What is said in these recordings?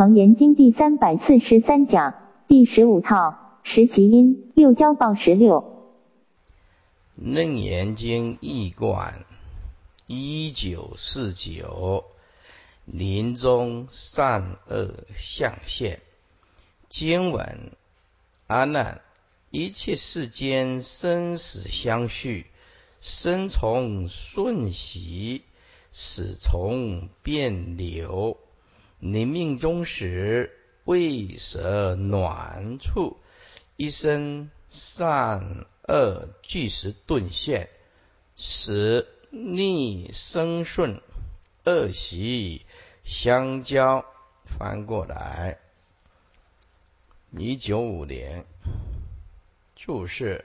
楞严经第三百四十三讲第十五套十其因六交报十六。楞严经义观一九四九，临终善恶相现。经文：阿难，一切世间生死相续，生从瞬息，死从变流。你命中时为舍暖处，一生善恶俱时顿现，使逆生顺，恶习相交。翻过来，一九五年注释：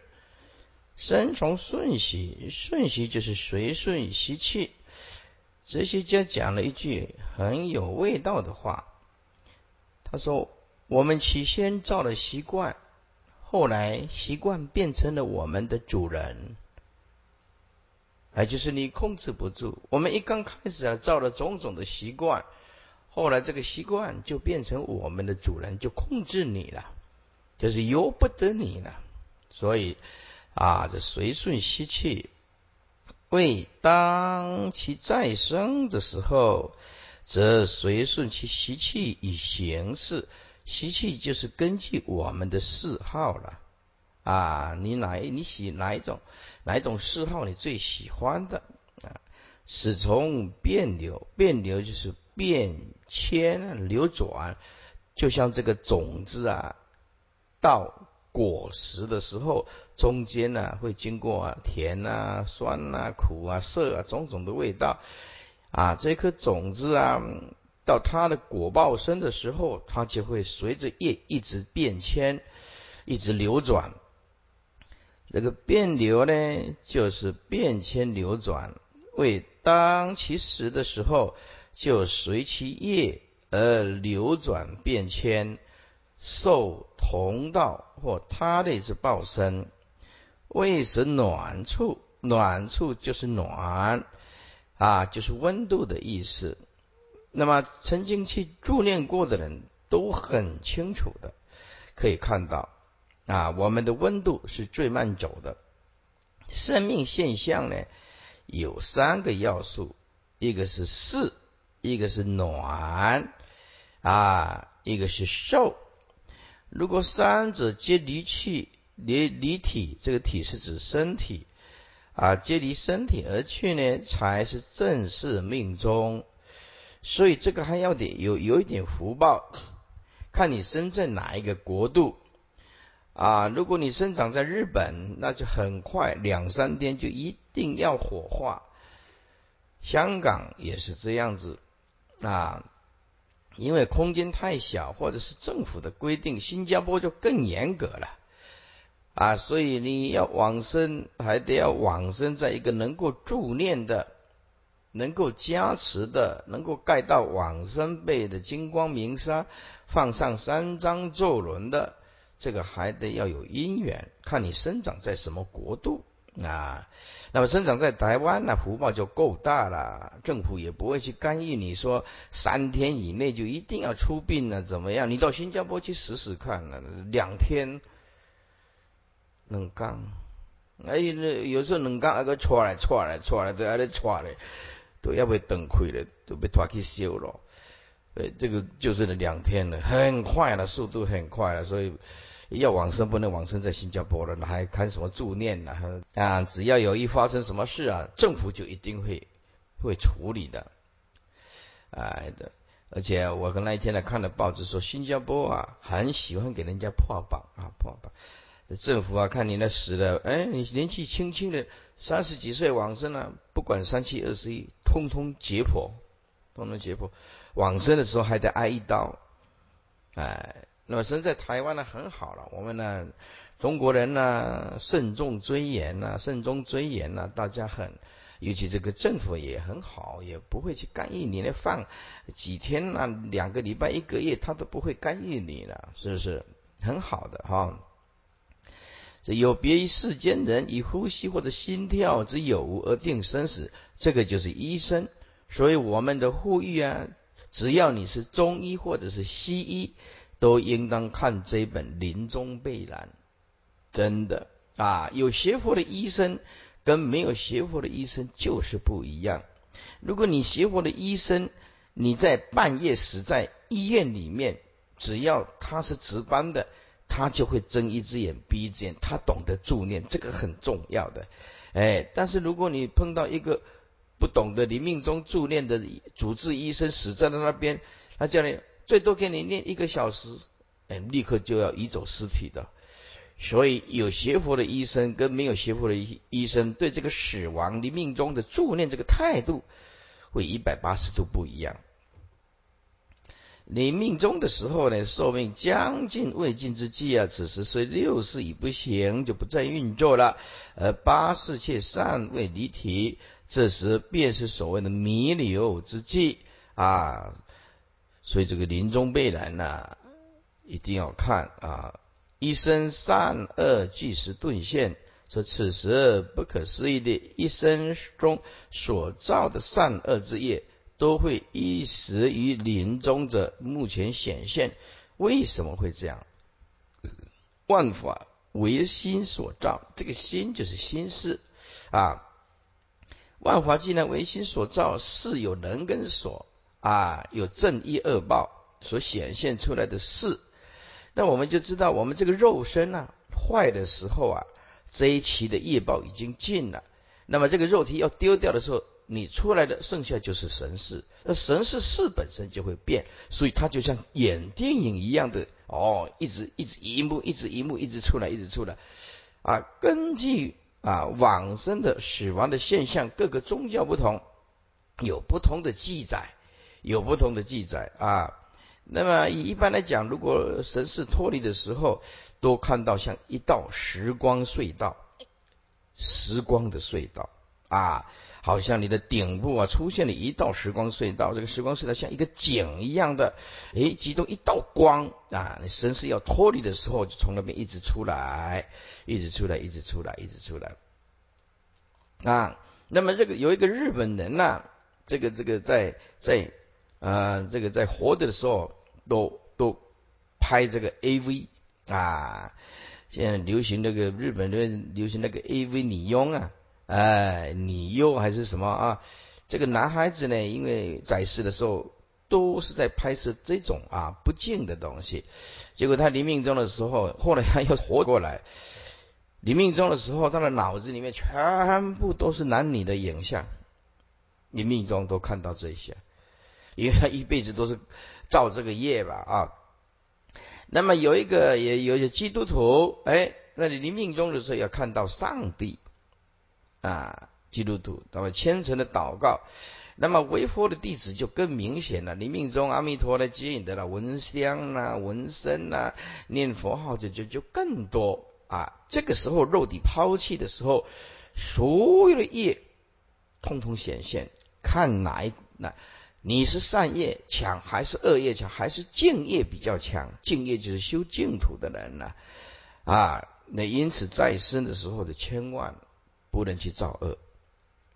生从顺习，顺习就是随顺习气。哲学家讲了一句很有味道的话，他说：“我们起先造了习惯，后来习惯变成了我们的主人，哎，就是你控制不住。我们一刚开始啊，造了种种的习惯，后来这个习惯就变成我们的主人，就控制你了，就是由不得你了。所以啊，这随顺习气。”为当其再生的时候，则随顺其习气以行事。习气就是根据我们的嗜好了啊！你哪你喜哪一种哪一种嗜好你最喜欢的啊？始从变流，变流就是变迁流转，就像这个种子啊，到。果实的时候，中间呢会经过甜啊、酸啊、苦啊、涩啊种种的味道啊。这颗种子啊，到它的果报生的时候，它就会随着叶一直变迁，一直流转。这个变流呢，就是变迁流转。为当其时的时候，就随其叶而流转变迁。受同道或他类之报身，为使暖处，暖处就是暖啊，就是温度的意思。那么曾经去助念过的人都很清楚的，可以看到啊，我们的温度是最慢走的。生命现象呢，有三个要素，一个是湿，一个是暖啊，一个是受。如果三者皆离去，离离体，这个体是指身体啊，皆离身体而去呢，才是正式命中。所以这个还要得有有一点福报，看你生在哪一个国度啊。如果你生长在日本，那就很快两三天就一定要火化。香港也是这样子啊。因为空间太小，或者是政府的规定，新加坡就更严格了啊！所以你要往生，还得要往生在一个能够助念的、能够加持的、能够盖到往生被的金光明沙，放上三张咒轮的，这个还得要有因缘，看你生长在什么国度。啊，那么生长在台湾，那福报就够大了，政府也不会去干预。你说三天以内就一定要出殡了，怎么样？你到新加坡去试试看了，两天冷刚，哎，那有时候冷刚那个错来错来错来都还得错嘞，都要被崩溃了，都被拖去修了。对，这个就是那两天了，很快了，速度很快了，所以。要往生不能往生在新加坡了，那还看什么助念呢？啊，只要有一发生什么事啊，政府就一定会会处理的。哎的，而且我跟那一天呢看了报纸说，新加坡啊很喜欢给人家破榜啊破榜。政府啊看你那死了，哎，你年纪轻轻的三十几岁往生了，不管三七二十一，通通解剖，通通解剖。往生的时候还得挨一刀，哎。那么生在台湾呢，很好了。我们呢，中国人呢，慎重尊严呐，慎重尊严呐，大家很，尤其这个政府也很好，也不会去干预你那放几天呐，两个礼拜、一个月，他都不会干预你了，是不是？很好的哈。这有别于世间人以呼吸或者心跳之有无而定生死，这个就是医生。所以我们的呼吁啊。只要你是中医或者是西医，都应当看这本《临终备览》。真的啊，有学佛的医生跟没有学佛的医生就是不一样。如果你学佛的医生，你在半夜死在医院里面，只要他是值班的，他就会睁一只眼闭一只眼，他懂得助念，这个很重要的。哎，但是如果你碰到一个不懂得临命中助念的主治医生死在了那边，他叫你最多给你念一个小时，哎，立刻就要移走尸体的。所以有学佛的医生跟没有学佛的医医生对这个死亡的命中的助念这个态度，会一百八十度不一样。你命中的时候呢，寿命将近未尽之际啊，此时虽六世已不行，就不再运作了，而八世却尚未离体，这时便是所谓的弥留之际啊。所以这个临终备览呢，一定要看啊。一生善恶俱时顿现，说此时不可思议的一生中所造的善恶之业，都会一时于临终者目前显现。为什么会这样？万法唯心所造，这个心就是心事啊。万法既然唯心所造，是有人跟所啊，有正义恶报所显现出来的事。那我们就知道，我们这个肉身啊，坏的时候啊，这一期的业报已经尽了。那么这个肉体要丢掉的时候，你出来的剩下就是神事。那神事事本身就会变，所以它就像演电影一样的哦，一直一直一幕一直一幕一直出来，一直出来啊。根据啊往生的死亡的现象，各个宗教不同，有不同的记载，有不同的记载啊。那么一般来讲，如果神识脱离的时候，都看到像一道时光隧道，时光的隧道啊，好像你的顶部啊出现了一道时光隧道，这个时光隧道像一个井一样的，诶，集中一道光啊，神识要脱离的时候，就从那边一直出来，一直出来，一直出来，一直出来啊。那么这个有一个日本人呐，这个这个在在。啊，这个在活着的时候都都拍这个 A V 啊，现在流行那个日本人流行那个 A V 女佣啊，哎，女优还是什么啊？这个男孩子呢，因为在世的时候都是在拍摄这种啊不敬的东西，结果他临命终的时候，后来他又活过来，临命终的时候，他的脑子里面全部都是男女的影像，临命终都看到这些。因为他一辈子都是造这个业吧啊，那么有一个也有些基督徒，哎，那你临命终的时候要看到上帝啊，基督徒那么虔诚的祷告，那么为佛的弟子就更明显了，临命中阿弥陀来接引的了，闻香啊，闻声啊，念佛号就就就更多啊，这个时候肉体抛弃的时候，所有的业通通显现，看哪一那。你是善业强还是恶业强，还是净业比较强？净业就是修净土的人呢，啊，那因此在生的时候的千万不能去造恶，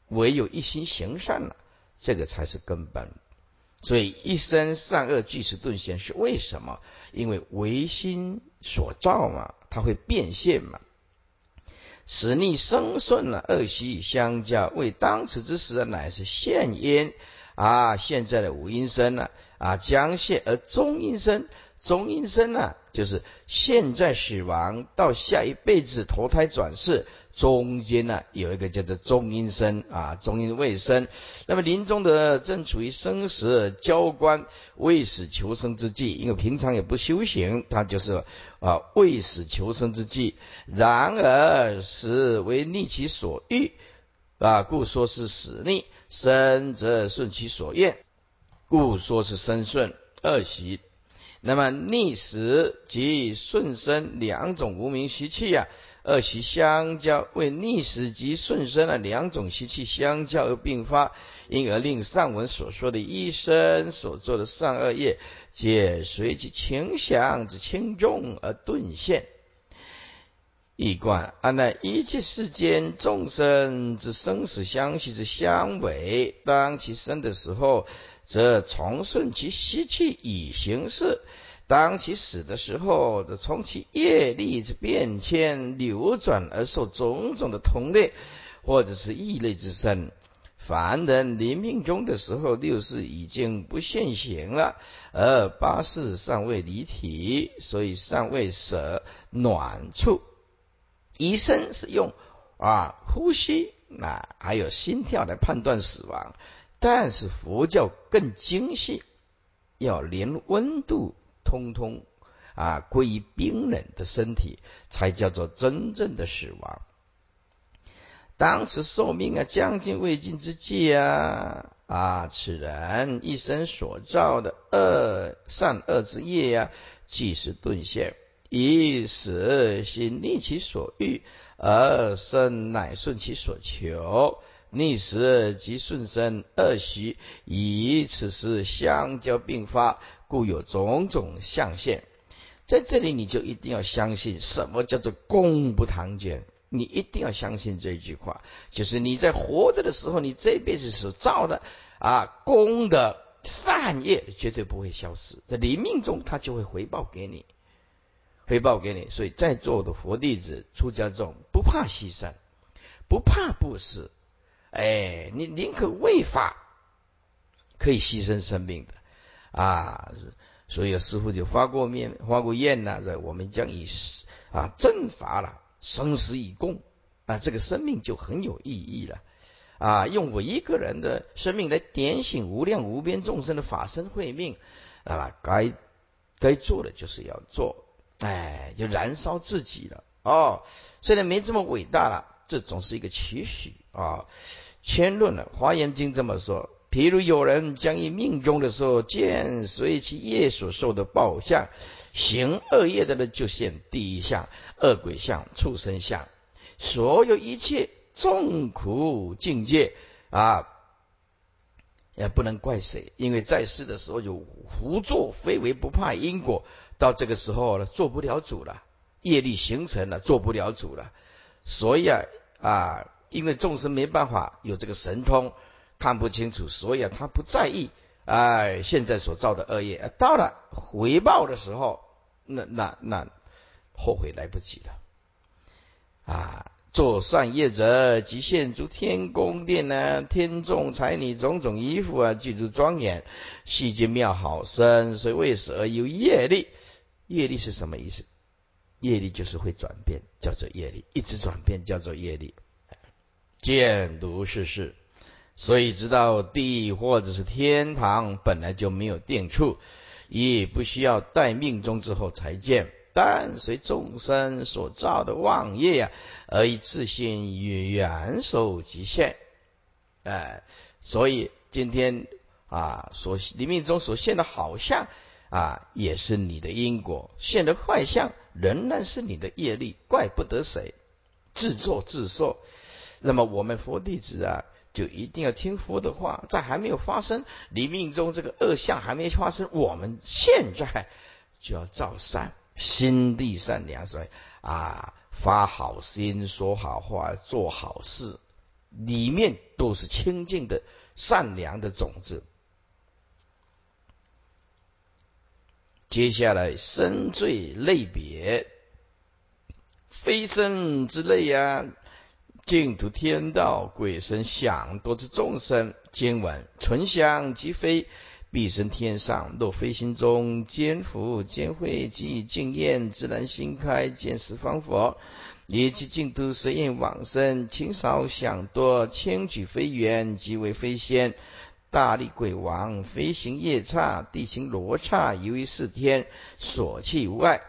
唯有一心行善了，这个才是根本。所以一生善恶俱是顿现，是为什么？因为唯心所造嘛，它会变现嘛，使逆生顺了，恶习相交，为当此之时乃是现因。啊，现在的五阴身呢？啊，将现而中阴身，中阴身呢，就是现在死亡到下一辈子投胎转世，中间呢有一个叫做中阴身啊，中阴未生。那么临终的正处于生死交关、未死求生之际，因为平常也不修行，他就是啊未死求生之际。然而死为逆其所欲啊，故说是死逆。生则顺其所愿，故说是生顺二习。那么逆时及顺生两种无名习气呀，二习相交，为逆时及顺生的两种习气相交而并发，因而令上文所说的一生所做的善恶业，皆随其情想之轻重而顿现。一观，按那一切世间众生之生死相续之相违，当其生的时候，则从顺其习气以行事。当其死的时候，则从其业力之变迁流转而受种种的同类或者是异类之身。凡人临命终的时候，六世已经不现行了，而八世尚未离体，所以尚未舍暖处。医生是用啊呼吸啊还有心跳来判断死亡，但是佛教更精细，要连温度。通通啊归于冰冷的身体，才叫做真正的死亡。当时寿命啊将近未尽之际啊啊，此人一生所造的恶善恶之业呀，即是顿现，以死心逆其所欲，而生乃顺其所求。逆时即顺生恶习，以此时相交并发，故有种种象现。在这里，你就一定要相信什么叫做功不唐捐。你一定要相信这句话，就是你在活着的时候，你这辈子所造的啊功的善业绝对不会消失，在临命中他就会回报给你，回报给你。所以在座的佛弟子、出家众不怕牺牲，不怕布施。哎，你宁可为法，可以牺牲生命的啊！所以师傅就发过面、发过愿呐，在我们将以啊正法了，生死以共啊，这个生命就很有意义了啊！用我一个人的生命来点醒无量无边众生的法身慧命啊，该该做的就是要做，哎，就燃烧自己了哦。虽然没这么伟大了。这总是一个期许啊。千论了，《华严经》这么说：，譬如有人将以命中的时候，见随其业所受的报相，行恶业的人就现第一相、恶鬼相、畜生相，所有一切众苦境界啊，也不能怪谁，因为在世的时候就胡作非为，不怕因果，到这个时候呢，做不了主了，业力形成了，做不了主了。所以啊啊，因为众生没办法有这个神通，看不清楚，所以啊他不在意。哎，现在所造的恶业，啊到了回报的时候，那那那后悔来不及了。啊，做善业者，即现诸天宫殿呢，天众才女种种衣服啊，具足庄严，细节妙好深，所以为此而有业力。业力是什么意思？业力就是会转变，叫做业力，一直转变叫做业力。见读世事，所以知道地或者是天堂本来就没有定处，也不需要待命中之后才见，但随众生所造的妄业呀，而以自心元首极限。哎，所以今天啊，所临命中所现的好像啊，也是你的因果；现的坏相。仍然是你的业力，怪不得谁，自作自受。那么我们佛弟子啊，就一定要听佛的话，在还没有发生你命中这个恶相还没发生，我们现在就要造善，心地善良，所以啊，发好心，说好话，做好事，里面都是清净的善良的种子。接下来，生罪类别，非生之类呀，净土天道鬼神想多之众生，经文存想即非，必生天上。若非心中坚福坚慧及净验，自然心开见十方佛，以及净土随应往生，清少想多，轻举非缘，即为非仙。大力鬼王飞行夜叉，地行罗刹，由于是天所弃无碍。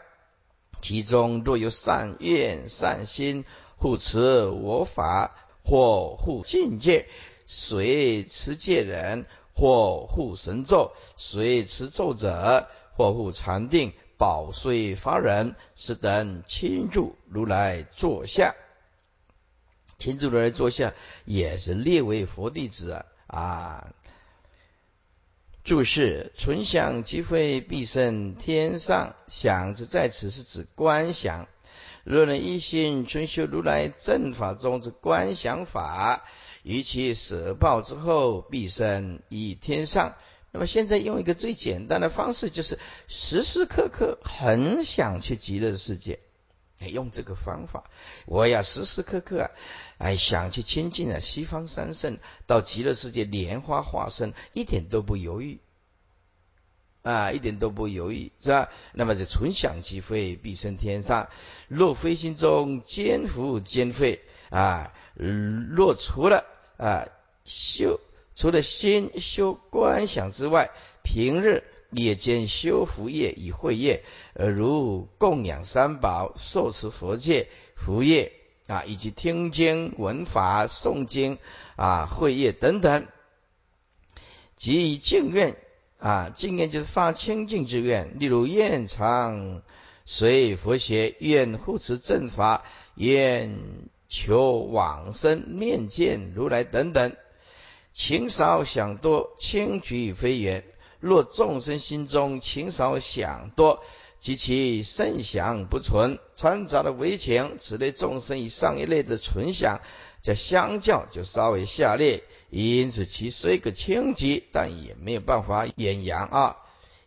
其中若有善愿善心，护持我法，或护境界，随持戒人，或护神咒，随持咒者，或护禅定，保岁发人，是等亲住如来坐下。亲住如来坐下，也是列为佛弟子啊。注释：存想即会必生天上，想着在此是指观想。若能一心存修如来正法中之观想法，于其舍报之后，必生以天上，那么现在用一个最简单的方式，就是时时刻刻很想去极乐世界，用这个方法，我要时时刻刻，哎想去亲近啊西方三圣，到极乐世界莲花化身，一点都不犹豫。啊，一点都不犹豫，是吧？那么这纯想即废，必生天上。若非心中兼福兼废啊，若除了啊修，除了心修观想之外，平日也兼修福业与慧业，呃，如供养三宝、受持佛戒、福业啊，以及听经闻法、诵经啊、会业等等，及以净愿。啊，净愿就是发清净之愿，例如愿常随佛学，愿护持正法，愿求往生面见如来等等。情少想多，轻举非缘。若众生心中情少想多，及其甚想不存，掺杂的为情，此类众生以上一类的存想，这相较就稍微下列。因此，其虽个清极，但也没有办法掩扬啊。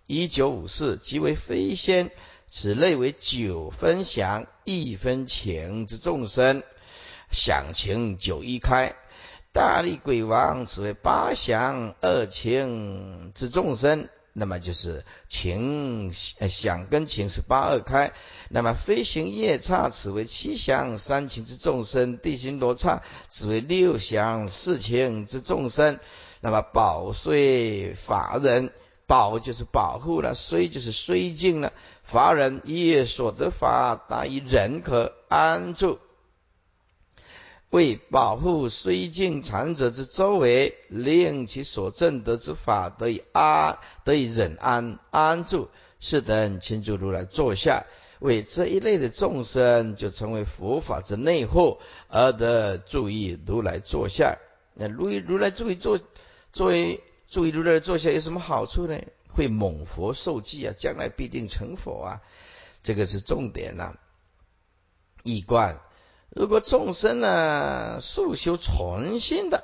一九五四即为非仙，此类为九分想，一分情之众生，想情九一开。大力鬼王，此为八想二情之众生。那么就是情想跟情是八二开，那么飞行夜叉此为七想三情之众生，地心罗刹此为六想四情之众生。那么保税法人，保就是保护了，虽就是虽尽了，法人业所得法，大于人可安住。为保护虽境残者之周围，令其所证得之法得以安，得以忍安安住。是等请住如来坐下，为这一类的众生，就成为佛法之内护，而得注意如来坐下。那如意如来注意坐，作为注意如来坐下有什么好处呢？会蒙佛受记啊，将来必定成佛啊，这个是重点呐。一观。如果众生呢，速修纯心的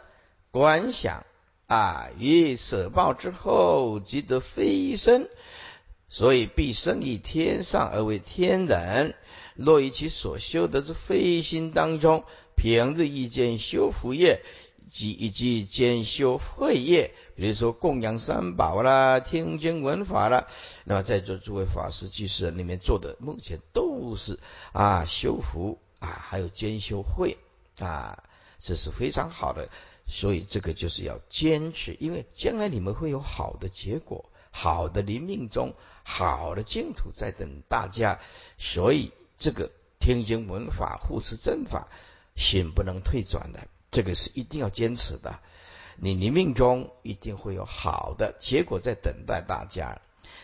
观想啊，于舍报之后即得飞升，所以必生于天上而为天人。若于其所修得之飞心当中，平日一间修福业，及以及兼修慧业，比如说供养三宝啦、听经闻法啦，那么在座诸位法师居士里面做的，目前都是啊修福。啊，还有兼修会啊，这是非常好的，所以这个就是要坚持，因为将来你们会有好的结果，好的临命中，好的净土在等大家，所以这个听经闻法护持正法，心不能退转的，这个是一定要坚持的，你临命中一定会有好的结果在等待大家，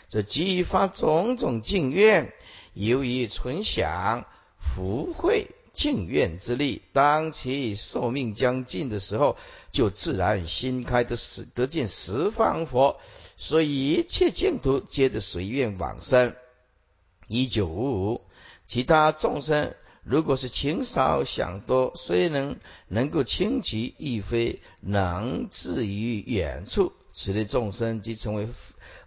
这激发种种敬愿，由于存想。福慧净愿之力，当其寿命将尽的时候，就自然心开的十得见十方佛，所以一切净土皆得随愿往生。一九五五，其他众生如果是情少想多，虽能能够轻极，亦非能至于远处，此类众生即成为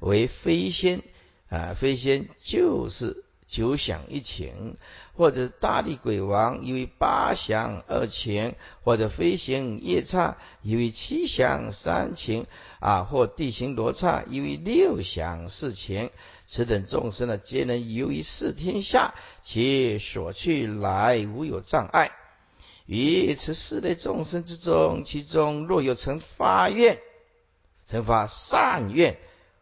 为非仙啊，非仙就是。九想一情，或者大力鬼王因为八想二情，或者飞行夜叉因为七想三情啊，或地形罗刹因为六想四情，此等众生呢，皆能游于四天下，其所去来无有障碍。于此四类众生之中，其中若有曾发愿，曾发善愿。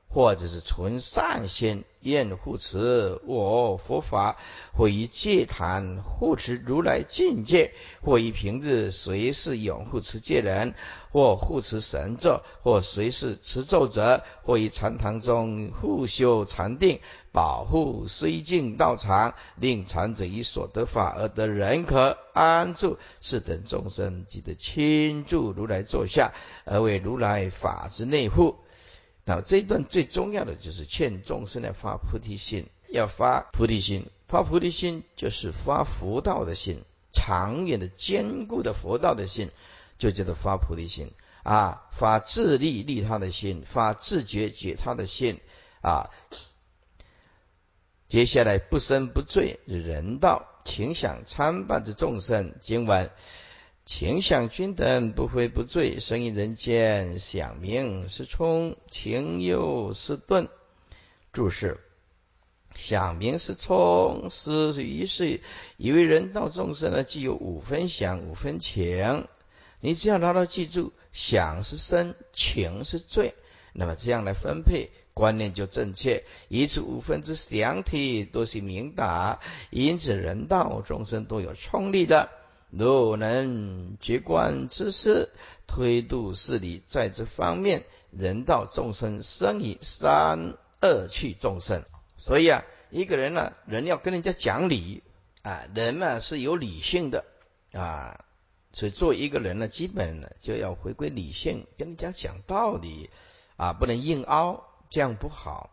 或者是存善心，愿护持我佛法，或以戒坛护持如来境界，或以平日随时拥护持戒人，或护持神咒，或随时持咒者，或以禅堂中护修禅定，保护虽境道场，令禅者以所得法而得人可安住，是等众生即得亲住如来座下，而为如来法之内护。那这一段最重要的就是劝众生来发菩提心，要发菩提心，发菩提心就是发佛道的心，长远的坚固的佛道的心，就叫做发菩提心啊，发自利利他的心，发自觉觉他的心啊。接下来不生不罪人道，情想参半之众生，今晚情想均等，不悔不罪，生于人间，想明是冲，情忧是钝。注释：想明是冲，是于是以为人道众生呢，既有五分想，五分情。你只要牢牢记住，想是生，情是罪，那么这样来分配观念就正确。以此五分之两体都是明达，因此人道众生都有冲力的。若能绝观之事，推度事理，在这方面，人道众生生以三恶趣众生。所以啊，一个人呢，人要跟人家讲理啊，人呢是有理性的啊。所以做一个人呢，基本呢就要回归理性，跟人家讲道理啊，不能硬凹，这样不好。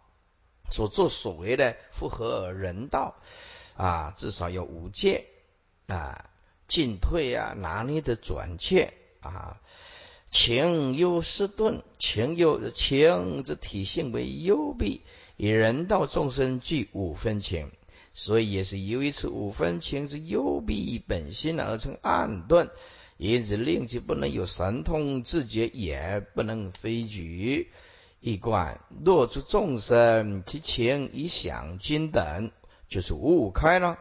所作所为的符合人道啊，至少要无戒啊，进退啊，拿捏的准确啊。情忧失顿，情忧情之体性为幽闭，以人道众生具五分情。所以也是由于此五分情之幽闭本心而成暗钝，因此令其不能有神通自觉，也不能飞举。一观若诸众生其情以想均等，就是五五开了，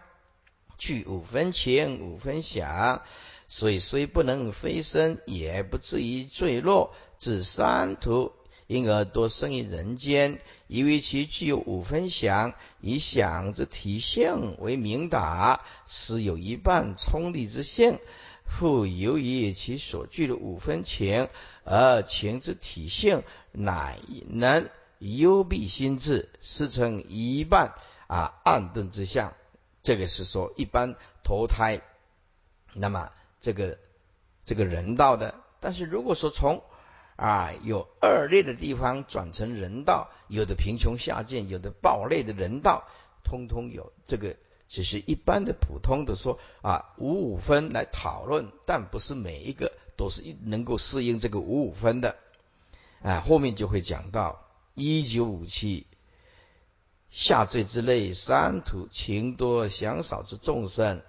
具五分情五分想，所以虽不能飞升，也不至于坠落至三途。因而多生于人间，以为其具有五分想，以想之体性为明达，实有一半冲力之性。复由于其所具的五分情，而情之体性乃能幽闭心智，是成一半啊暗钝之相。这个是说一般投胎，那么这个这个人道的，但是如果说从啊，有恶劣的地方转成人道，有的贫穷下贱，有的暴类的人道，通通有。这个只是一般的普通的说啊，五五分来讨论，但不是每一个都是能够适应这个五五分的。啊，后面就会讲到一九五七下坠之类三途情多想少之众生，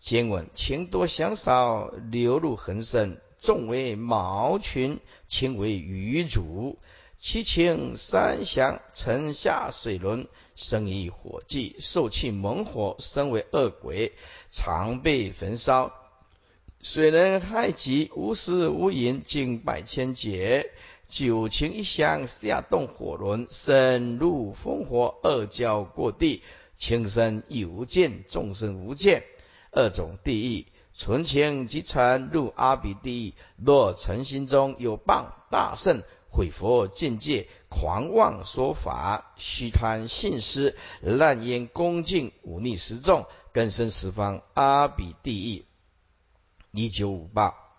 经文情多想少流入恒生。众为毛群，轻为鱼主，其情三祥，沉下水轮，生意火际，受气猛火，身为恶鬼，常被焚烧。水能害己，无食无饮，经百千劫。九情一相，下动火轮，深入烽火，二交过地，情深亦无见，众生无见，二种地狱。存情即成入阿鼻地狱。若诚心中有谤大圣毁佛境界，狂妄说法，虚贪信施，滥言恭敬，忤逆十众，根生十方阿鼻地狱。一九五八。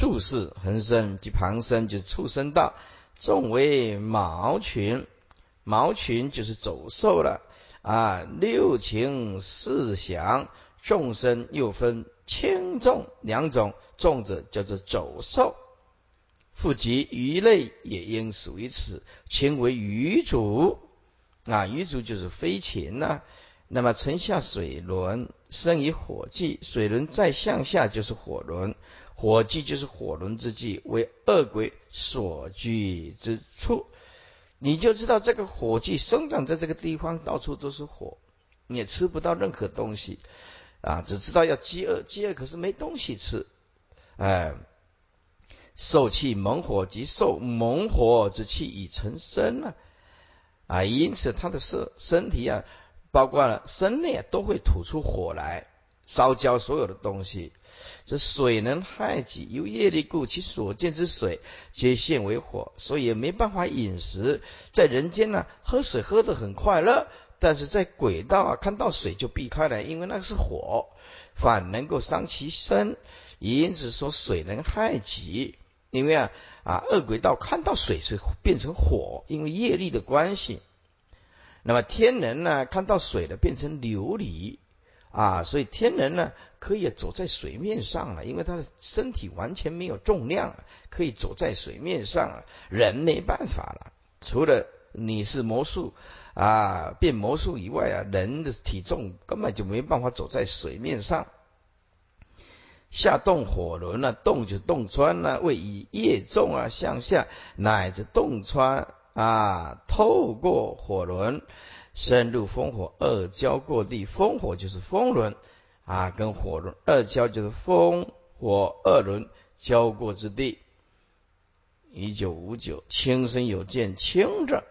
注释：恒生即旁生，就是畜生道。众为毛群，毛群就是走兽了啊。六情四想。众生又分轻重两种，重者叫做走兽，复及鱼类也应属于此，轻为鱼主啊，鱼主就是飞禽呐。那么沉下水轮，生于火际，水轮再向下就是火轮，火际就是火轮之际，为恶鬼所居之处。你就知道这个火际生长在这个地方，到处都是火，你也吃不到任何东西。啊，只知道要饥饿，饥饿可是没东西吃，哎，受气猛火即受猛火之气已成身了，啊，因此他的身身体啊，包括了身内啊都会吐出火来，烧焦所有的东西。这水能害己，由业力故，其所见之水皆现为火，所以也没办法饮食。在人间呢，喝水喝得很快乐。但是在轨道啊，看到水就避开了，因为那是火，反能够伤其身。因此说水能害己，因为啊啊恶轨道看到水是变成火，因为业力的关系。那么天人呢，看到水的变成琉璃啊，所以天人呢可以走在水面上了，因为他的身体完全没有重量，可以走在水面上了。人没办法了，除了你是魔术啊变魔术以外啊，人的体重根本就没办法走在水面上。下洞火轮啊，洞就洞穿啊，位以业重啊向下，乃至洞穿啊，透过火轮。深入风火二交过地，风火就是风轮啊，跟火轮二交就是风火二轮交过之地。一九五九，轻身有见，轻者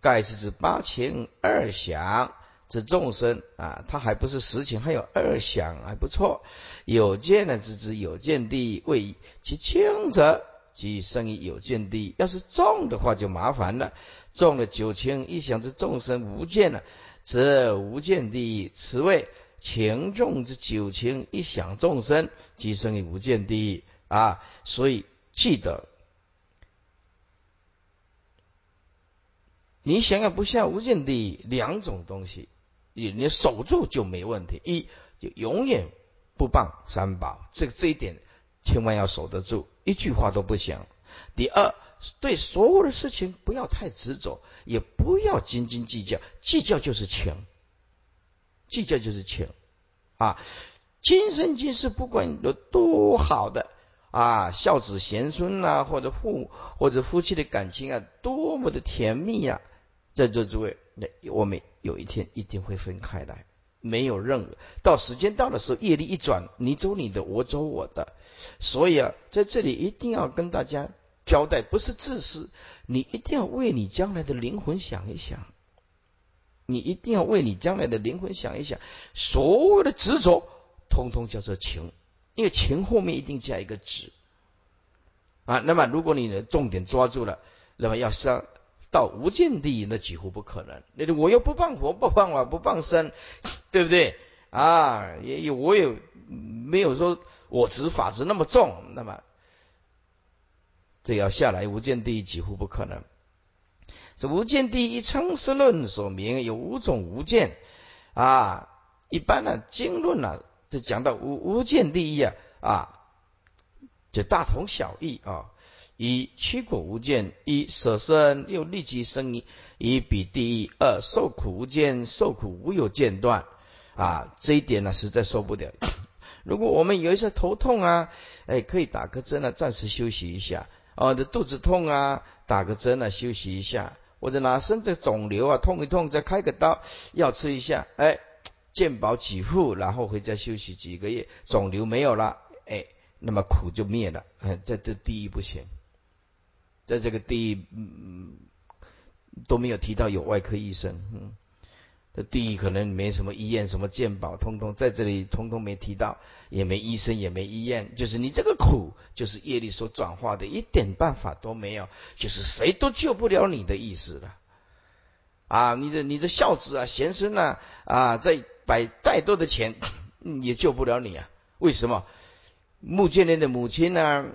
盖是指八情二想之众生啊，它还不是实情，还有二想还不错。有见呢，是指有见地位，其轻者即生于有见地，要是重的话就麻烦了。中了九情一想之众生无见了，则无见地狱此谓情重之九情一想众生，即生于无见地狱啊！所以记得，你想要不下无间地狱两种东西，你你守住就没问题。一就永远不谤三宝，这个这一点千万要守得住，一句话都不想。第二。对所有的事情不要太执着，也不要斤斤计较，计较就是情，计较就是情啊！今生今世不管有多好的啊，孝子贤孙呐，或者父或者夫妻的感情啊，多么的甜蜜呀！在座诸位，那我们有一天一定会分开来，没有任何到时间到的时候，业力一转，你走你的，我走我的，所以啊，在这里一定要跟大家。交代不是自私，你一定要为你将来的灵魂想一想，你一定要为你将来的灵魂想一想，所有的执着，通通叫做情，因为情后面一定加一个执啊。那么如果你的重点抓住了，那么要上到无间地狱，那几乎不可能。那我又不放佛，不放法，不放身，对不对啊？也有我也没有说我执法执那么重，那么。这要下来无间地狱几乎不可能。这无间地一称是论所明有五种无间啊。一般呢经论呢就讲到无无间地啊啊，就大同小异啊。一驱果无间，一舍身又立即生一，一比第一。二受苦无间，受苦无有间断啊。这一点呢实在受不了。如果我们有一些头痛啊，哎，可以打个针啊，暂时休息一下。哦，这肚子痛啊，打个针啊，休息一下；或者哪生这肿瘤啊，痛一痛再开个刀，药吃一下，哎，健保给付，然后回家休息几个月，肿瘤没有了，哎，那么苦就灭了。哎，在这第一不行，在这个第一，嗯，都没有提到有外科医生，嗯。第一可能没什么医院什么鉴宝，通通在这里通通没提到，也没医生也没医院，就是你这个苦就是业力所转化的，一点办法都没有，就是谁都救不了你的意思了。啊，你的你的孝子啊贤孙啊啊，再摆再多的钱也救不了你啊？为什么？穆建林的母亲呢？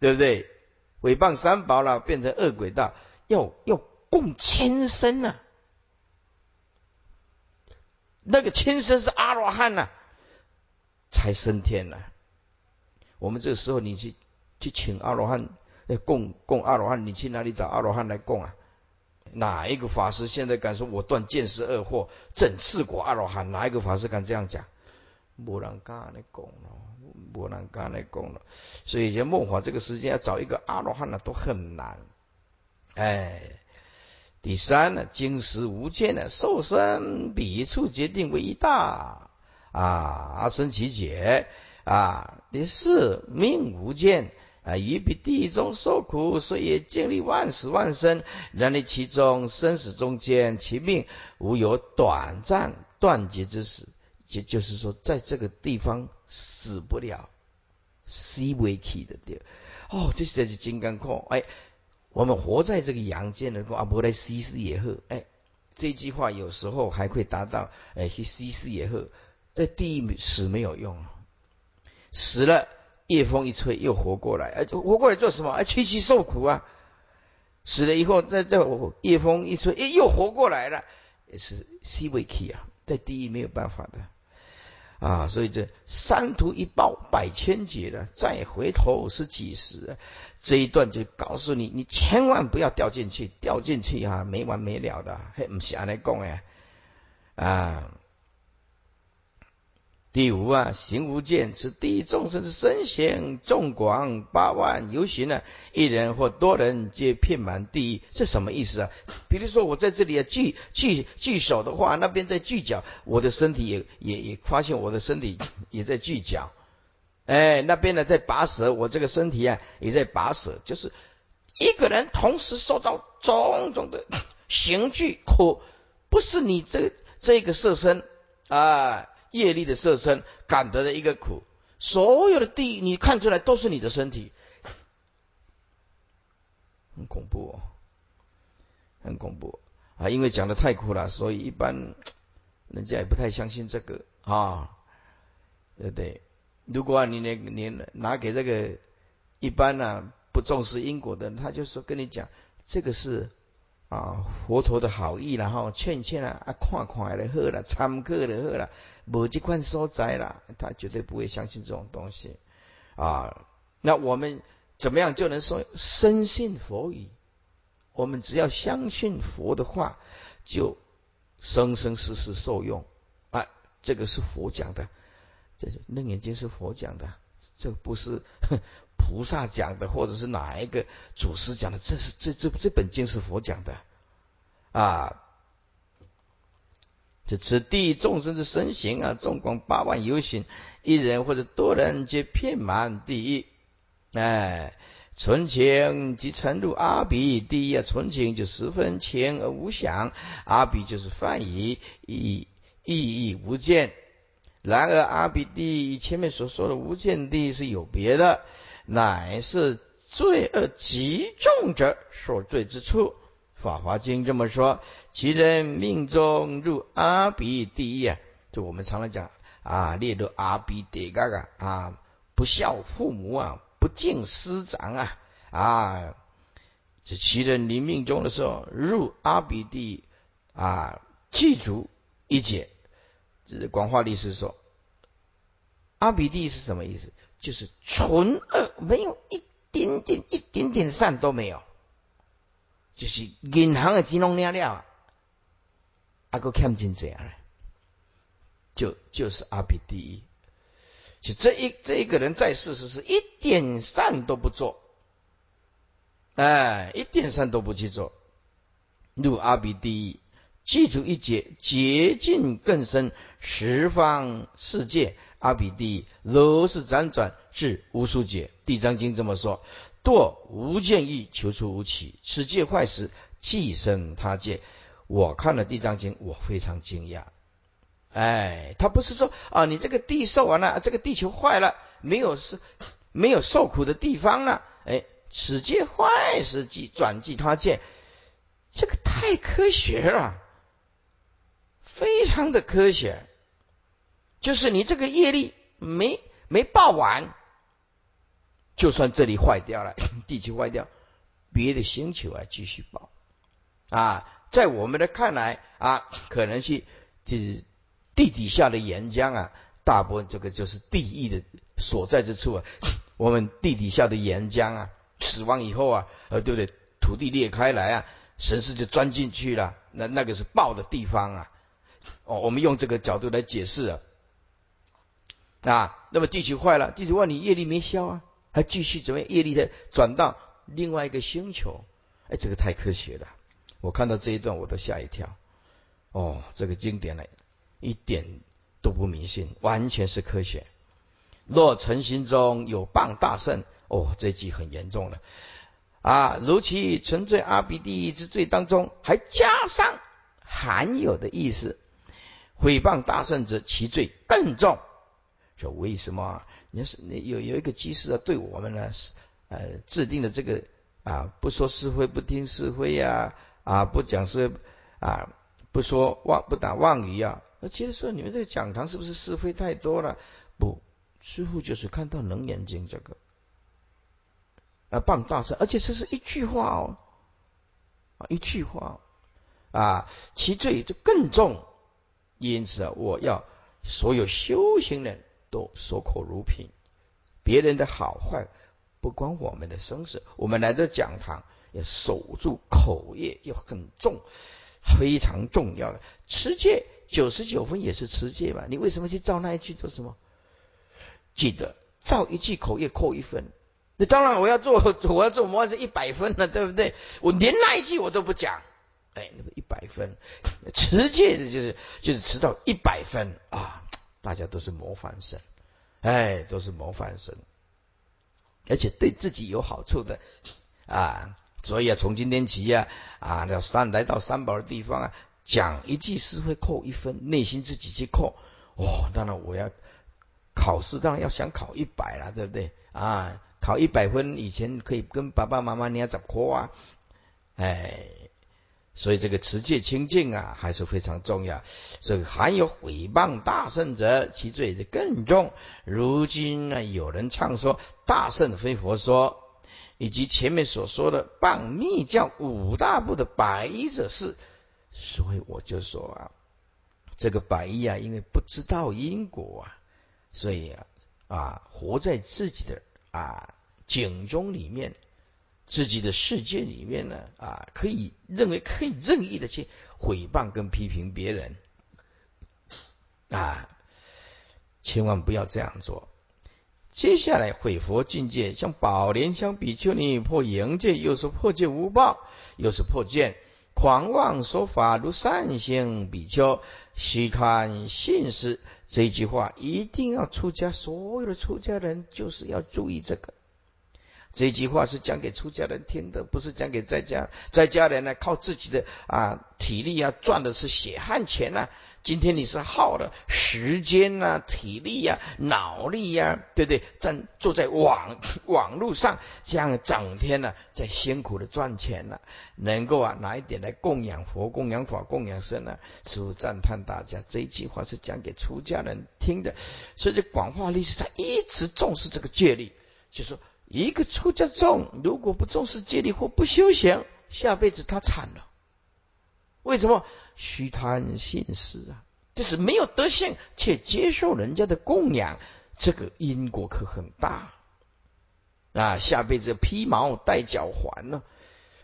对不对？诽谤三宝了，变成恶鬼道，要要供千生啊！那个亲生是阿罗汉呐，才升天呢。我们这个时候，你去去请阿罗汉来供供阿罗汉，你去哪里找阿罗汉来供啊？哪一个法师现在敢说我断见识恶惑，正四果阿罗汉？哪一个法师敢这样讲？没人敢来供了，没人敢来供了。所以，在梦华这个时间要找一个阿罗汉呢，都很难。哎。第三呢，经时无间呢，受身彼处决定为一大啊，阿僧其解啊。第四命无间啊，于彼地中受苦，所以经历万死万生，然而其中生死中间，其命无有短暂断绝之时，也就是说，在这个地方死不了，C 为 key 的地哦，这是金刚课哎。我们活在这个阳间的阿婆来西施也好，哎，这句话有时候还会达到，哎，去西施也好，在地狱死没有用，死了夜风一吹又活过来，哎，活过来做什么？哎，屈膝受苦啊！死了以后，在在夜风一吹，哎，又活过来了，也是 C 位 key 啊，在地狱没有办法的。啊，所以这三途一报百千劫的，再回头是几时？这一段就告诉你，你千万不要掉进去，掉进去啊，没完没了的，嘿，不是安尼讲哎，啊。第五啊，行无间，此地众生之身形众广八万游行呢，一人或多人皆遍满地狱，这什么意思啊？比如说我在这里啊聚聚聚手的话，那边在聚脚，我的身体也也也发现我的身体也在聚脚，哎，那边呢在拔舌，我这个身体啊也在拔舌，就是一个人同时受到种种的 刑具，可不是你这这个色身啊。业力的色身感得的一个苦，所有的地你看出来都是你的身体，很恐怖哦，很恐怖啊！因为讲的太苦了，所以一般人家也不太相信这个啊，对不对？如果你你你拿给这个一般呢不重视因果的，他就说跟你讲这个是。啊，佛陀的好意，然后劝劝啊，啊，看看的好了，参考的好了，无这款所在了，他绝对不会相信这种东西啊。那我们怎么样就能说深信佛语？我们只要相信佛的话，就生生世世受用啊。这个是佛讲的，这是楞严经是佛讲的，这不是 菩萨讲的，或者是哪一个祖师讲的？这是这这这本经是佛讲的啊！这此地众生之身形啊，众光八万有形，一人或者多人皆遍满地狱。哎，纯情即沉入阿鼻地狱啊！纯情就十分浅而无想，阿鼻就是泛语，意意义无见。然而阿鼻地与前面所说的无间地是有别的。乃是罪恶极重者所罪之处。法华经这么说：其人命中入阿鼻地狱啊，就我们常常讲啊，列入阿鼻地嘎嘎啊，不孝父母啊，不敬师长啊啊，这其人临命中的时候入阿鼻地啊，记住一解。这广化律师说，阿鼻地是什么意思？就是纯恶，没有一点点、一点点善都没有，就是银行的金融尿尿，阿哥看不见这样了，就就是阿比第一，就这一这一个人在世时是一点善都不做，哎，一点善都不去做，入阿比第一，记住一劫，捷径更深，十方世界。阿比地如是辗转至无数劫，地藏经这么说：堕无间狱，求出无起，此界坏时，寄生他界。我看了地藏经，我非常惊讶。哎，他不是说啊，你这个地受完了，这个地球坏了，没有是没有受苦的地方了。哎，此界坏时，即转即他界，这个太科学了，非常的科学。就是你这个业力没没爆完，就算这里坏掉了，地球坏掉，别的星球啊继续爆啊，在我们的看来啊，可能是就是地底下的岩浆啊，大部分这个就是地狱的所在之处啊。我们地底下的岩浆啊，死亡以后啊，呃，对不对？土地裂开来啊，神识就钻进去了，那那个是爆的地方啊。哦，我们用这个角度来解释啊。啊，那么地球坏了，地球坏，你业力没消啊，还继续怎么样？业力再转到另外一个星球，哎，这个太科学了。我看到这一段我都吓一跳。哦，这个经典呢，一点都不迷信，完全是科学。若诚心中有谤大圣，哦，这句很严重了。啊，如其存在阿鼻地狱之罪当中，还加上含有的意思，毁谤大圣者，其罪更重。说为什么？你是你有有一个机师啊，对我们呢是呃制定的这个啊，不说是非，不听是非呀，啊不讲是啊，不说妄不打妄语啊。那其实说你们这个讲堂是不是是非太多了？不，师傅就是看到《楞严经》这个啊，谤大圣，而且这是一句话哦，啊一句话啊，其罪就更重。因此啊，我要。所有修行人都守口如瓶，别人的好坏不关我们的生死。我们来到讲堂要守住口业，又很重，非常重要的持戒九十九分也是持戒嘛。你为什么去造那一句做什么？记得造一句口业扣一分。那当然我要做，我要做模范是一百分了，对不对？我连那一句我都不讲。哎，那个一百分，持戒的就是就是持到一百分啊！大家都是模范生，哎，都是模范生，而且对自己有好处的啊！所以啊，从今天起啊啊，要三来到三宝的地方啊，讲一句诗会扣一分，内心自己去扣。哦，当然我要考试，当然要想考一百了，对不对啊？考一百分以前可以跟爸爸妈妈你要怎么啊？哎。所以这个持戒清净啊，还是非常重要。所以含有毁谤大圣者，其罪就更重。如今呢，有人唱说大圣非佛说，以及前面所说的谤密教五大部的白衣者是。所以我就说啊，这个白衣啊，因为不知道因果啊，所以啊啊，活在自己的啊井中里面。自己的世界里面呢，啊，可以认为可以任意的去毁谤跟批评别人，啊，千万不要这样做。接下来毁佛境界，像宝莲香比丘尼破淫戒，又是破戒无报，又是破戒狂妄说法如善行比丘，须看信施这句话，一定要出家，所有的出家人就是要注意这个。这句话是讲给出家人听的，不是讲给在家在家人呢。靠自己的啊体力啊赚的是血汗钱呐。今天你是耗了时间呐、体力呀、脑力呀，对不对？站坐在网 网络上，这样整天呢在辛苦的赚钱了，能够啊拿一点来供养佛、供养法、供养僧呢？师傅赞叹大家，这一句话是讲给出家人听的。所以这广化历史他一直重视这个戒律，就说。一个出家众如果不重视戒律或不修行，下辈子他惨了。为什么？虚贪信施啊，就是没有德性且接受人家的供养，这个因果可很大啊！下辈子披毛戴脚环呢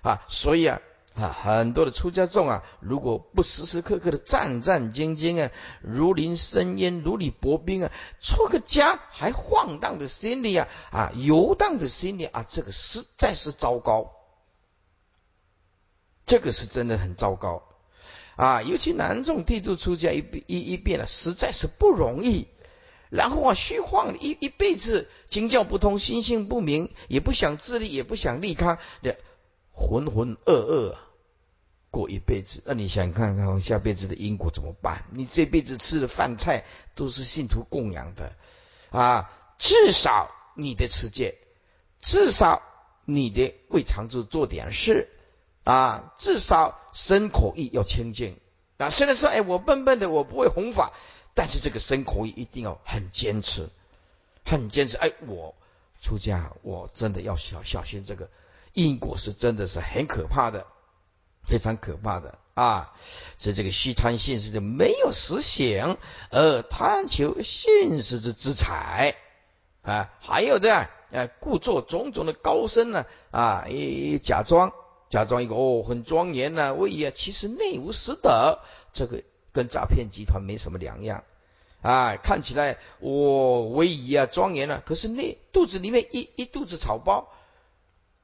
啊！所以啊。啊，很多的出家众啊，如果不时时刻刻的战战兢兢啊，如临深渊，如履薄冰啊，出个家还晃荡的心理啊，啊，游荡的心理啊，这个实在是糟糕，这个是真的很糟糕啊！尤其南众剃度出家一一一遍了，实在是不容易。然后啊，虚晃一一辈子，经教不通，心性不明，也不想自立，也不想利他的。浑浑噩噩过一辈子，那你想看看下辈子的因果怎么办？你这辈子吃的饭菜都是信徒供养的啊，至少你的持戒，至少你的为常住做点事啊，至少身口意要清净啊。虽然说哎，我笨笨的，我不会弘法，但是这个身口意一定要很坚持，很坚持。哎，我出家，我真的要小小心这个。因果是真的是很可怕的，非常可怕的啊！所以这个虚贪现实就没有实行，而贪求现实之之财啊，还有的啊，故作种种的高深呢啊，一假装假装一个哦很庄严呢，威仪啊，其实内无实德，这个跟诈骗集团没什么两样啊！看起来我威仪啊庄严啊，可是内肚子里面一一肚子草包。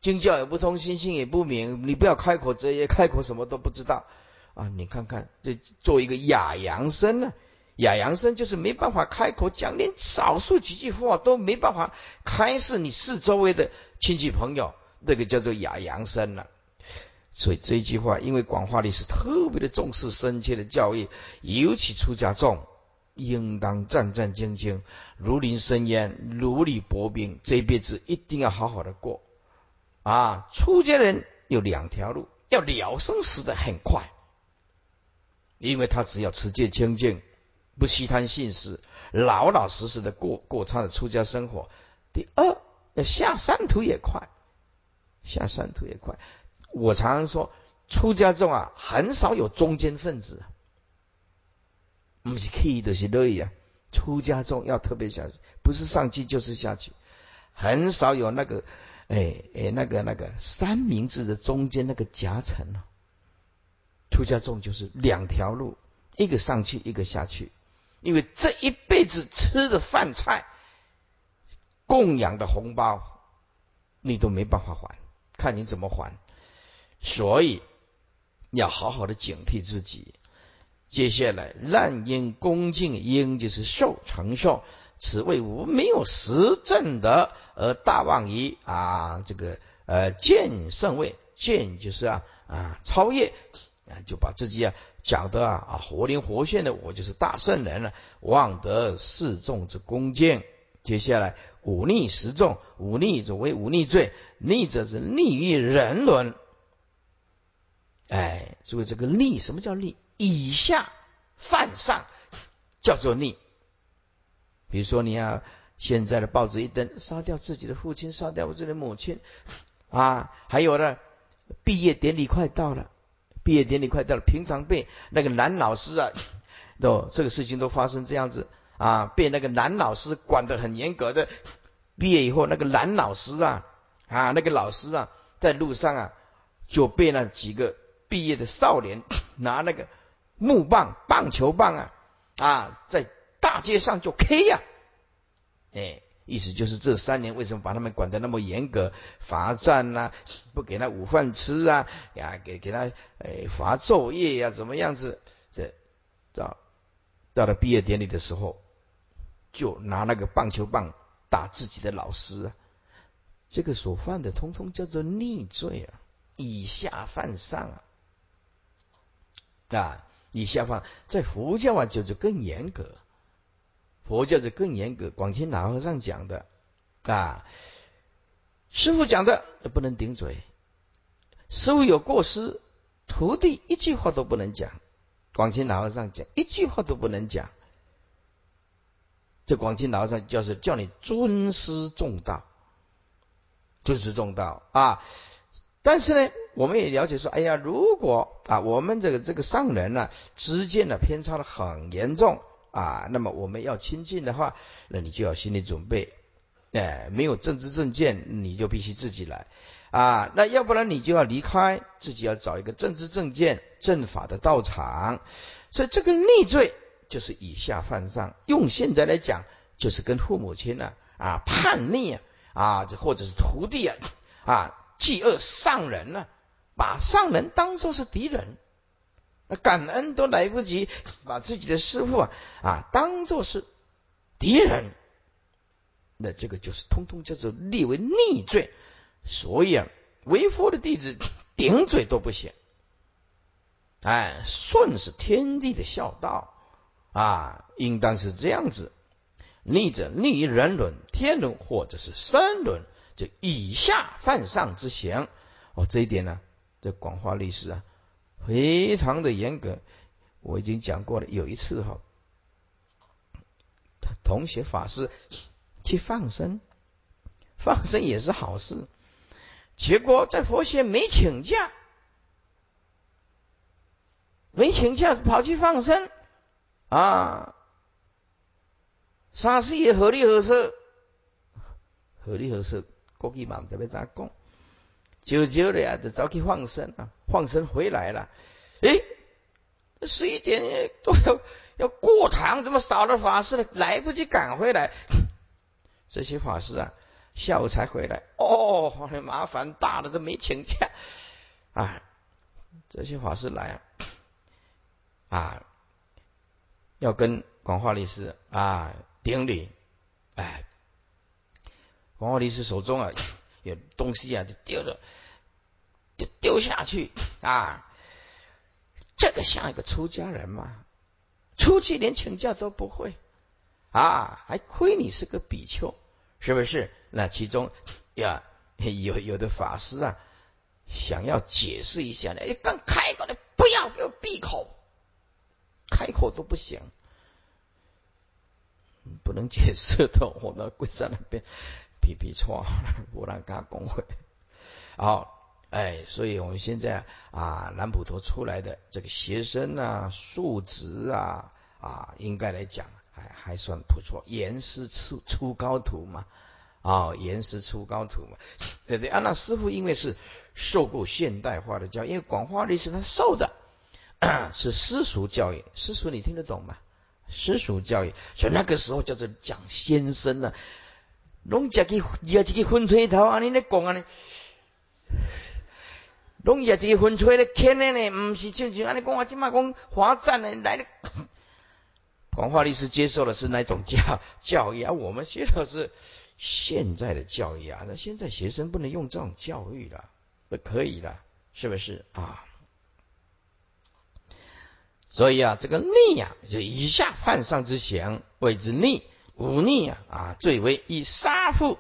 经教也不通，心性也不明，你不要开口这些，开口什么都不知道啊！你看看，这做一个哑阳生呢，哑阳生就是没办法开口讲，连少数几句话都没办法开示你四周围的亲戚朋友，那个叫做哑阳生了。所以这句话，因为广化历史特别的重视深切的教育，尤其出家众，应当战战兢兢，如临深渊，如履薄冰，这一辈子一定要好好的过。啊，出家人有两条路，要了生死的很快，因为他只要持戒清净，不虚贪信施，老老实实的过过他的出家生活。第二，要下山途也快，下山途也快。我常常说，出家众啊，很少有中间分子，不是刻意的是累呀，出家众要特别小心，不是上去就是下去，很少有那个，哎哎那个那个三明治的中间那个夹层哦。出家众就是两条路，一个上去，一个下去，因为这一辈子吃的饭菜、供养的红包，你都没办法还，看你怎么还。所以要好好的警惕自己。接下来，滥因恭敬，因就是受承受，此谓无没有实证的而大妄于啊，这个呃见圣位，见就是啊啊超越啊，就把自己啊讲的啊啊活灵活现的，我就是大圣人了，妄得示众之恭敬。接下来，忤逆十众，忤逆者为忤逆罪，逆者是逆于人伦。哎，所以这个逆，什么叫逆？以下犯上叫做逆。比如说，你要现在的报纸一登，杀掉自己的父亲，杀掉我自己的母亲啊！还有呢，毕业典礼快到了，毕业典礼快到了，平常被那个男老师啊，都这个事情都发生这样子啊，被那个男老师管得很严格的。毕业以后，那个男老师啊啊，那个老师啊，在路上啊，就被那几个毕业的少年 拿那个。木棒、棒球棒啊，啊，在大街上就 K 呀，哎，意思就是这三年为什么把他们管得那么严格，罚站呐，不给他午饭吃啊，呀，给给他哎罚昼夜呀，怎么样子？这到到了毕业典礼的时候，就拿那个棒球棒打自己的老师啊，这个所犯的通通叫做逆罪啊，以下犯上啊，啊。以下犯在佛教啊，就是更严格。佛教是更严格。广清老和尚讲的啊，师傅讲的不能顶嘴。师傅有过失，徒弟一句话都不能讲。广清老和尚讲一句话都不能讲。这广清老和尚就是叫你尊师重道，尊师重道啊。但是呢，我们也了解说，哎呀，如果啊，我们这个这个上人呢之间的偏差的很严重啊，那么我们要亲近的话，那你就要心理准备，哎，没有政治证件，你就必须自己来啊，那要不然你就要离开，自己要找一个政治证件、正法的道场。所以这个逆罪就是以下犯上，用现在来讲，就是跟父母亲呢啊叛逆啊啊，这或者是徒弟啊啊。嫉恶上人呢，把上人当作是敌人，那感恩都来不及，把自己的师傅啊啊当做是敌人，那这个就是通通叫做列为逆罪。所以啊，为佛的弟子顶嘴都不行。哎，顺是天地的孝道啊，应当是这样子。逆者逆于人伦、天伦或者是三伦。就以下犯上之嫌哦，这一点呢，这广化律师啊，非常的严格。我已经讲过了，有一次哈，他同学法师去放生，放生也是好事，结果在佛学没请假，没请假跑去放生啊，啥事也合理合适，合理合适。过去嘛，特别咋讲？久久的呀，就早去放生啊，放生回来了，诶，十一点都要要过堂，怎么少了法师了？来不及赶回来，这些法师啊，下午才回来。哦，麻烦大了，这没请假啊！这些法师来啊，啊，要跟广化律师啊顶礼，哎。广化律师手中啊有东西啊，就丢了，就丢下去啊！这个像一个出家人嘛，出去连请假都不会啊，还亏你是个比丘，是不是？那其中呀有有的法师啊，想要解释一下呢，刚开口的不要给我闭口，开口都不行，不能解释的，我那跪在那边。皮皮错，不让他工会。好，哎，所以我们现在啊，南普陀出来的这个学生啊，素质啊啊，应该来讲还还算不错。严师出出高徒嘛，啊，严师出高徒嘛，对不对？啊，那师傅因为是受过现代化的教，因为广化律师他受的 是私塾教育，私塾你听得懂吗？私塾教育，所以那个时候叫做讲先生呢，拢只个也一个风吹头安尼咧讲安尼。拢也一个风吹咧，牵咧呢，唔是像像安尼讲啊，即马讲华赞呢来咧。广化律师接受的是那种教教育啊，我们学的是现在的教育啊。那现在学生不能用这种教育了，不可以了，是不是啊？所以啊，这个逆啊，就以下犯上之嫌谓之逆，忤逆啊啊，最为以杀父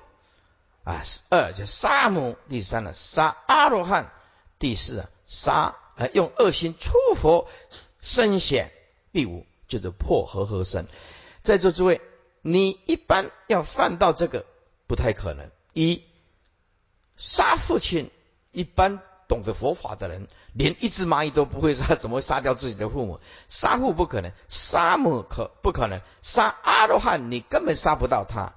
啊，二就杀母，第三呢杀阿罗汉。第四啊，杀啊，用恶心出佛身显。第五就是破和合身。在座诸位，你一般要犯到这个不太可能。一杀父亲，一般懂得佛法的人，连一只蚂蚁都不会杀，怎么会杀掉自己的父母？杀父不可能，杀母可不可能？杀阿罗汉，你根本杀不到他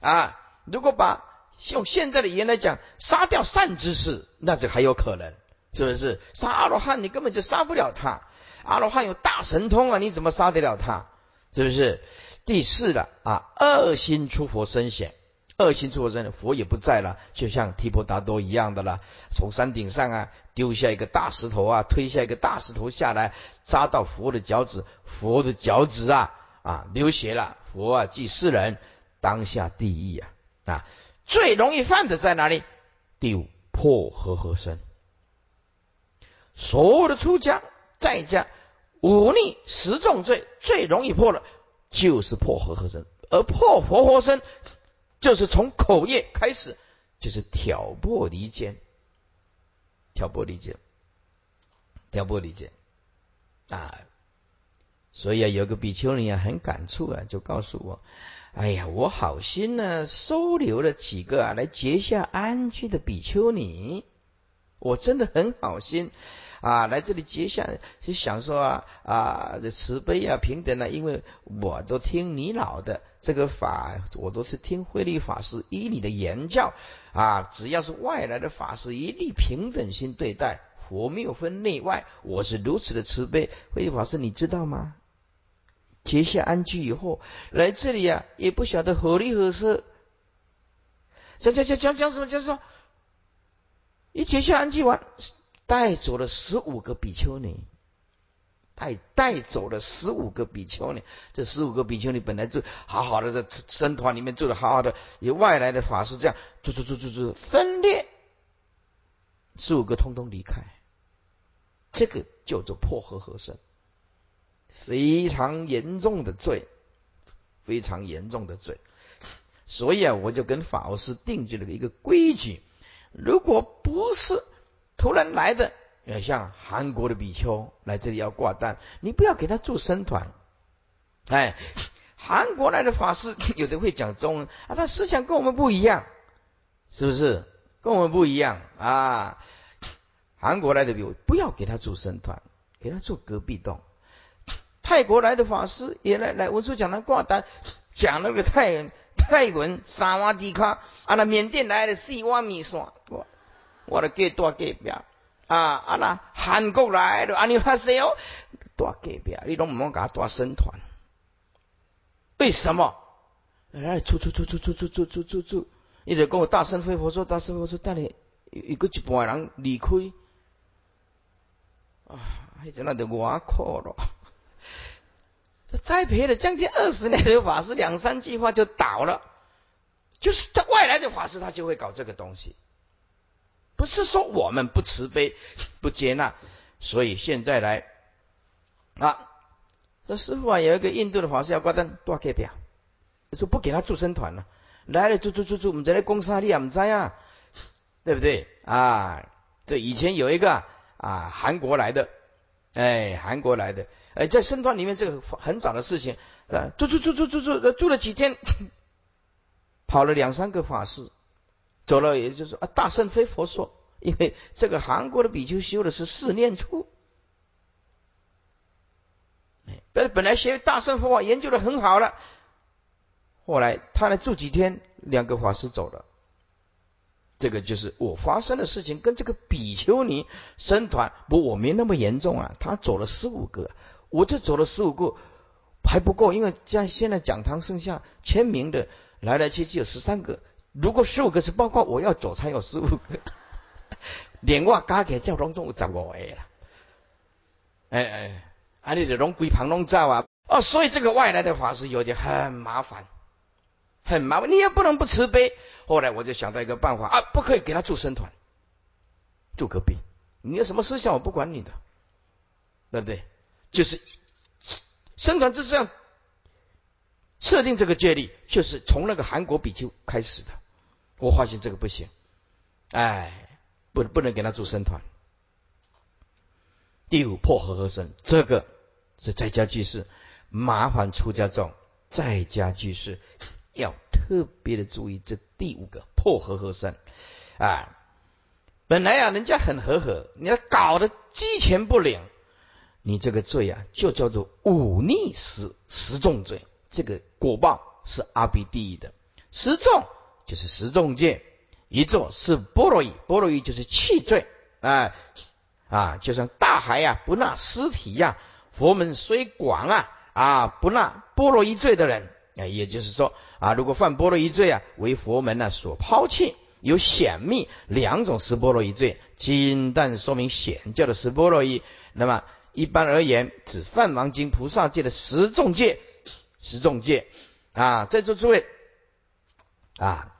啊！如果把用现在的语言来讲，杀掉善知识，那就还有可能，是不是？杀阿罗汉，你根本就杀不了他。阿罗汉有大神通啊，你怎么杀得了他？是不是？第四了啊，二心出佛身显，恶心出佛身，佛也不在了，就像提婆达多一样的了。从山顶上啊，丢下一个大石头啊，推下一个大石头下来，扎到佛的脚趾，佛的脚趾啊啊流血了。佛啊，即世人当下地狱啊啊。最容易犯的在哪里？第五破和合身。所有的出家在家忤逆十重罪，最容易破的，就是破和合身。而破佛合身，就是从口业开始，就是挑拨离间，挑拨离间，挑拨离间啊！所以啊，有个比丘尼啊，很感触啊，就告诉我。哎呀，我好心呢，收留了几个啊，来结下安居的比丘尼。我真的很好心啊，来这里结下，就想说啊啊，这慈悲啊，平等啊，因为我都听你老的这个法，我都是听慧律法师依你的言教啊，只要是外来的法师，一律平等心对待，佛没有分内外，我是如此的慈悲。慧律法师，你知道吗？结下安居以后，来这里啊，也不晓得何利何色。讲讲讲讲讲什么？讲说，一结下安居完，带走了十五个比丘尼，带带走了十五个比丘尼。这十五个比丘尼本来就好好的，在僧团里面住的好好的，有外来的法师这样住住住住住分裂，十五个通通离开，这个叫做破和合身。非常严重的罪，非常严重的罪，所以啊，我就跟法师定制了一个规矩：如果不是突然来的，像韩国的比丘来这里要挂单，你不要给他做僧团。哎，韩国来的法师 有的会讲中文啊，他思想跟我们不一样，是不是？跟我们不一样啊？韩国来的比丘不要给他做僧团，给他做隔壁洞。泰国来的法师也来来文殊讲堂挂单，讲那个泰泰文三瓦地卡，啊那缅甸来的四瓦米线，我我的给多给表啊啊那韩国来的阿尼哈西哦，多给表，你拢唔好给他多生团，为什么？哎，出出出出出出出出出出，你得跟我大声飞佛说，大声佛说，带你一个一半人离开，啊，迄阵那就我苦咯。栽培了将近二十年的法师，两三句话就倒了。就是他外来的法师，他就会搞这个东西。不是说我们不慈悲、不接纳，所以现在来啊，这师傅啊，有一个印度的法师要挂单，多给表，说不给他助生团了。来了，住住住住，我们在那攻杀你啊，唔知啊，对不对啊？这以前有一个啊，韩国来的，哎，韩国来的。哎，在僧团里面，这个很早的事情，啊，住住住住住住，住了几天，跑了两三个法师，走了，也就是啊，大圣非佛说，因为这个韩国的比丘修的是四念处，哎，本本来学大圣佛法研究的很好了，后来他来住几天，两个法师走了。这个就是我发生的事情，跟这个比丘尼僧团不，我没那么严重啊。他走了十五个，我这走了十五个还不够，因为像现在讲堂剩下签名的来来去去有十三个，如果十五个是包括我要走才有十五个，连我加起来就拢总有十五个了。哎哎，啊你就拢规旁拢走啊，哦，所以这个外来的法师有点很麻烦，很麻烦，你也不能不慈悲。后来我就想到一个办法啊，不可以给他住僧团，住隔壁。你有什么思想，我不管你的，对不对？就是僧团就是这样设定这个戒律，就是从那个韩国比丘开始的。我发现这个不行，哎，不不能给他做僧团。第五破和合僧，这个是在家居士，麻烦出家众在家居士。要特别的注意这第五个破和合僧啊！本来啊，人家很和和，你要搞得鸡犬不宁，你这个罪啊，就叫做忤逆十十重罪。这个果报是阿鼻地狱的。十重就是十重戒，一座是波罗夷，波罗夷就是弃罪啊啊，就像大海呀不纳尸体呀，佛门虽广啊啊，不纳波罗夷罪的人。啊，也就是说啊，如果犯波罗夷罪啊，为佛门呢所抛弃，有显密两种是波罗夷罪。金但说明显教的是波罗夷，那么一般而言，指梵王经菩萨戒的十重戒，十重戒啊，在座诸位啊，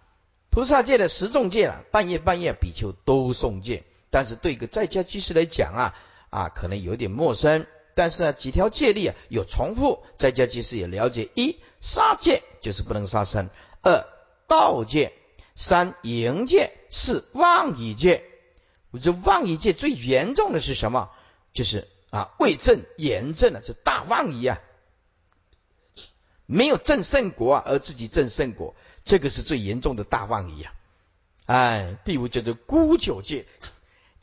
菩萨戒的十重戒了，半夜半夜比丘都诵戒，但是对一个在家居士来讲啊啊，可能有点陌生。但是啊，几条戒律啊有重复，在家居士也了解：一杀戒就是不能杀生；二盗戒；三淫戒；四妄语戒。我这妄语戒最严重的是什么？就是啊，为正言正啊，是大妄语啊，没有正圣果啊，而自己正圣果，这个是最严重的大妄语啊。哎，第五叫做孤酒戒。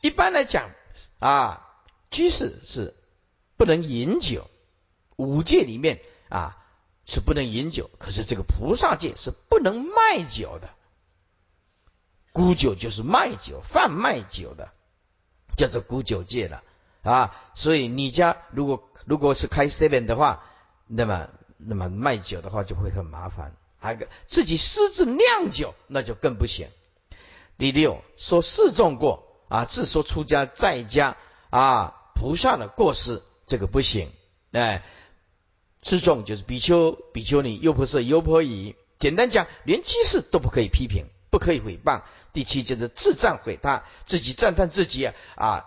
一般来讲啊，居士是。不能饮酒，五戒里面啊是不能饮酒，可是这个菩萨戒是不能卖酒的。沽酒就是卖酒、贩卖酒的，叫做沽酒戒了啊。所以你家如果如果是开 seven 的话，那么那么卖酒的话就会很麻烦。还个自己私自酿酒，那就更不行。第六说示众过啊，自说出家在家啊，菩萨的过失。这个不行，哎，示众就是比丘、比丘尼、优婆塞、优婆夷。简单讲，连居士都不可以批评，不可以诽谤。第七就是自赞毁他，自己赞叹自己啊啊，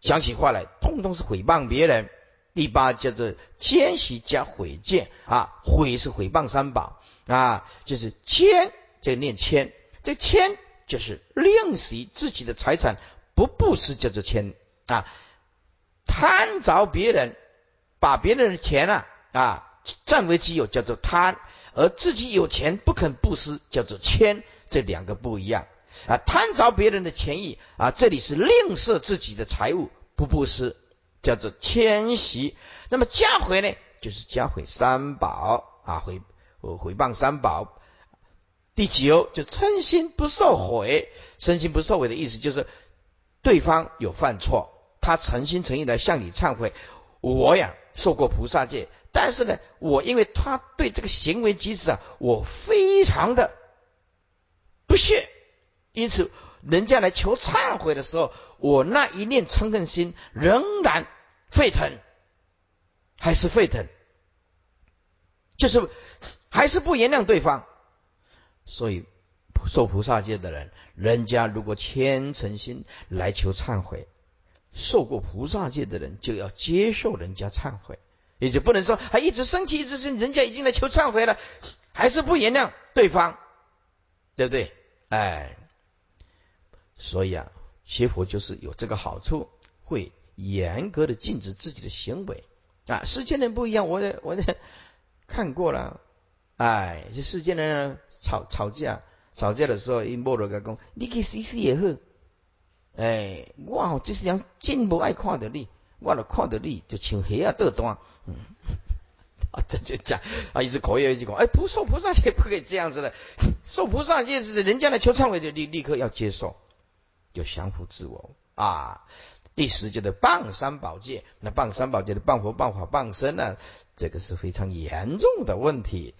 讲起话来通通是诽谤别人。第八叫做奸习加毁见啊，毁是毁谤三宝啊，就是奸，这念谦，这谦就是吝惜自己的财产，不布施叫做谦啊。贪着别人，把别人的钱啊啊占为己有，叫做贪；而自己有钱不肯布施，叫做谦。这两个不一样啊。贪着别人的钱意啊，这里是吝啬自己的财物，不布施，叫做迁徙。那么加回呢，就是加回三宝啊，回回谤三宝。第九就称心不受毁，身心不受毁的意思就是对方有犯错。他诚心诚意的向你忏悔，我呀受过菩萨戒，但是呢，我因为他对这个行为举止啊，我非常的不屑，因此人家来求忏悔的时候，我那一念嗔恨心仍然沸腾，还是沸腾，就是还是不原谅对方。所以受菩萨戒的人，人家如果虔诚心来求忏悔。受过菩萨戒的人就要接受人家忏悔，也就不能说还一直生气，一直生，人家已经来求忏悔了，还是不原谅对方，对不对？哎，所以啊，学佛就是有这个好处，会严格的禁止自己的行为啊。世间人不一样，我我 看过了，哎，这世间人吵吵架，吵架的时候，一摸了个讲，你去死死也好。哎，我吼，这是人真无爱看到你，我了看到你就像黑啊倒断，嗯，啊，这就讲啊，一直口业一直讲，哎，不受菩萨戒不可以这样子的，受菩萨戒是人家来求忏悔就立立刻要接受，有降服自我啊。第十就是谤三宝戒，那谤三宝戒的谤佛、谤法、谤身呢，这个是非常严重的问题。